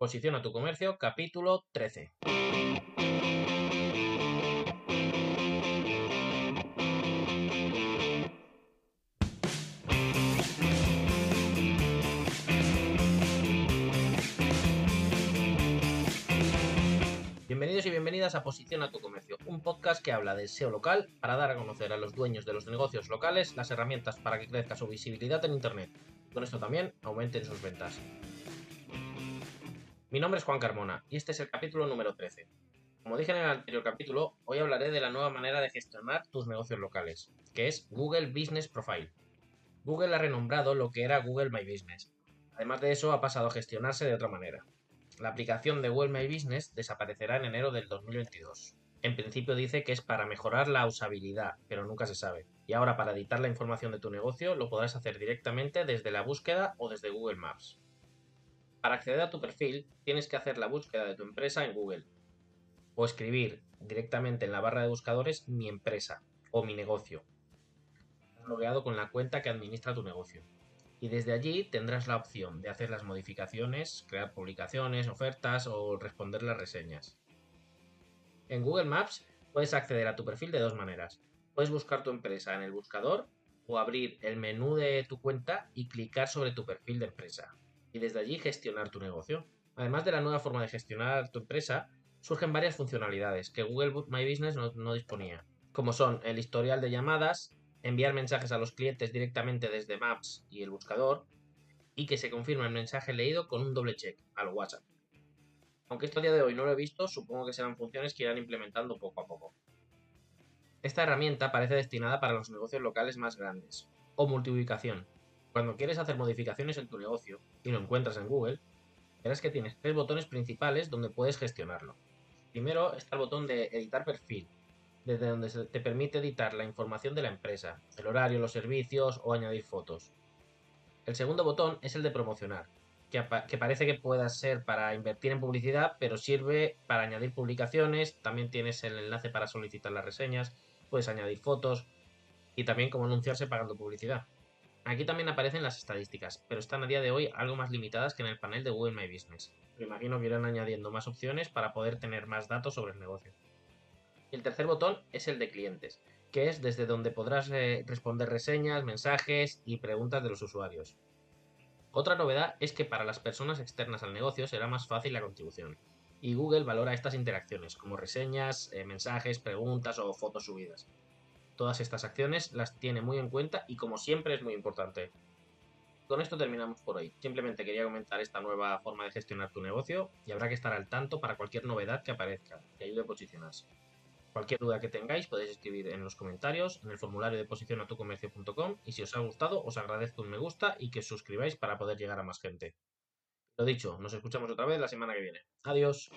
Posiciona tu comercio, capítulo 13. Bienvenidos y bienvenidas a Posiciona tu comercio, un podcast que habla de SEO local para dar a conocer a los dueños de los negocios locales las herramientas para que crezca su visibilidad en Internet. Con esto también aumenten sus ventas. Mi nombre es Juan Carmona y este es el capítulo número 13. Como dije en el anterior capítulo, hoy hablaré de la nueva manera de gestionar tus negocios locales, que es Google Business Profile. Google ha renombrado lo que era Google My Business. Además de eso, ha pasado a gestionarse de otra manera. La aplicación de Google My Business desaparecerá en enero del 2022. En principio dice que es para mejorar la usabilidad, pero nunca se sabe. Y ahora para editar la información de tu negocio lo podrás hacer directamente desde la búsqueda o desde Google Maps. Para acceder a tu perfil tienes que hacer la búsqueda de tu empresa en Google o escribir directamente en la barra de buscadores mi empresa o mi negocio, logueado con la cuenta que administra tu negocio. Y desde allí tendrás la opción de hacer las modificaciones, crear publicaciones, ofertas o responder las reseñas. En Google Maps puedes acceder a tu perfil de dos maneras. Puedes buscar tu empresa en el buscador o abrir el menú de tu cuenta y clicar sobre tu perfil de empresa. Y desde allí gestionar tu negocio. Además de la nueva forma de gestionar tu empresa, surgen varias funcionalidades que Google My Business no, disponía, como son el historial de llamadas, enviar mensajes a los clientes directamente desde Maps y el buscador, y que se confirme el mensaje leído con un doble check al WhatsApp. Aunque esto a día de hoy no lo he visto, supongo que serán funciones que irán implementando poco a poco. Esta herramienta parece destinada para los negocios locales más grandes, o multiubicación. Cuando quieres hacer modificaciones en tu negocio y lo encuentras en Google, verás que tienes tres botones principales donde puedes gestionarlo. Primero está el botón de editar perfil, desde donde te permite editar la información de la empresa, el horario, los servicios o añadir fotos. El segundo botón es el de promocionar, que, parece que pueda ser para invertir en publicidad, pero sirve para añadir publicaciones, también tienes el enlace para solicitar las reseñas, puedes añadir fotos y también cómo anunciarse pagando publicidad. Aquí también aparecen las estadísticas, pero están a día de hoy algo más limitadas que en el panel de Google My Business. Me imagino que irán añadiendo más opciones para poder tener más datos sobre el negocio. el tercer botón es el de clientes, que es desde donde podrás eh, responder reseñas, mensajes y preguntas de los usuarios. Otra novedad es que para las personas externas al negocio será más fácil la contribución, y Google valora estas interacciones, como reseñas, eh, mensajes, preguntas o fotos subidas. Todas estas acciones las tiene muy en cuenta y como siempre es muy importante. Con esto terminamos por hoy. Simplemente quería comentar esta nueva forma de gestionar tu negocio y habrá que estar al tanto para cualquier novedad que aparezca, que ayude a posicionarse. Cualquier duda que tengáis podéis escribir en los comentarios, en el formulario de posicionatucomercio.com y si os ha gustado os agradezco un me gusta y que os suscribáis para poder llegar a más gente. Lo dicho, nos escuchamos otra vez la semana que viene. Adiós.